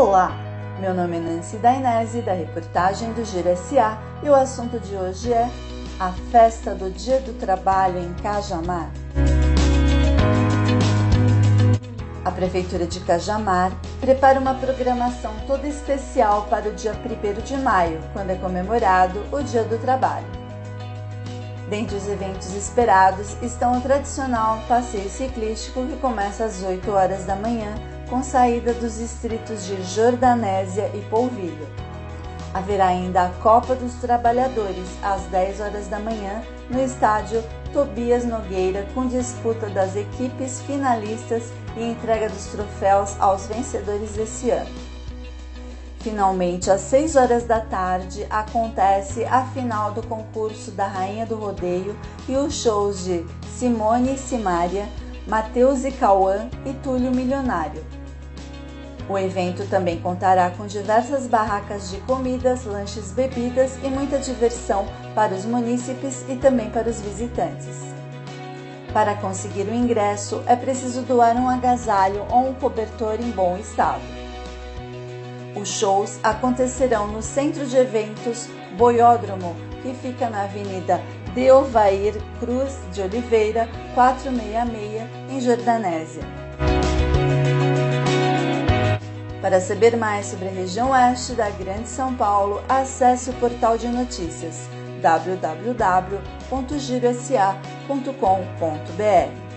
Olá, meu nome é Nancy Dainese, da reportagem do Giro SA, e o assunto de hoje é a festa do Dia do Trabalho em Cajamar. A Prefeitura de Cajamar prepara uma programação toda especial para o dia 1 de maio, quando é comemorado o Dia do Trabalho. Dentre os eventos esperados estão o tradicional passeio ciclístico que começa às 8 horas da manhã, com saída dos distritos de Jordanésia e Polvilho. Haverá ainda a Copa dos Trabalhadores às 10 horas da manhã no estádio Tobias Nogueira, com disputa das equipes finalistas e entrega dos troféus aos vencedores desse ano. Finalmente, às 6 horas da tarde, acontece a final do concurso da Rainha do Rodeio e os shows de Simone e Simária, Matheus e Cauã e Túlio Milionário. O evento também contará com diversas barracas de comidas, lanches, bebidas e muita diversão para os munícipes e também para os visitantes. Para conseguir o ingresso, é preciso doar um agasalho ou um cobertor em bom estado. Os shows acontecerão no Centro de Eventos Boiódromo, que fica na Avenida Deovair Cruz de Oliveira, 466, em Jordanésia. Para saber mais sobre a região oeste da Grande São Paulo, acesse o portal de notícias www.girosa.com.br.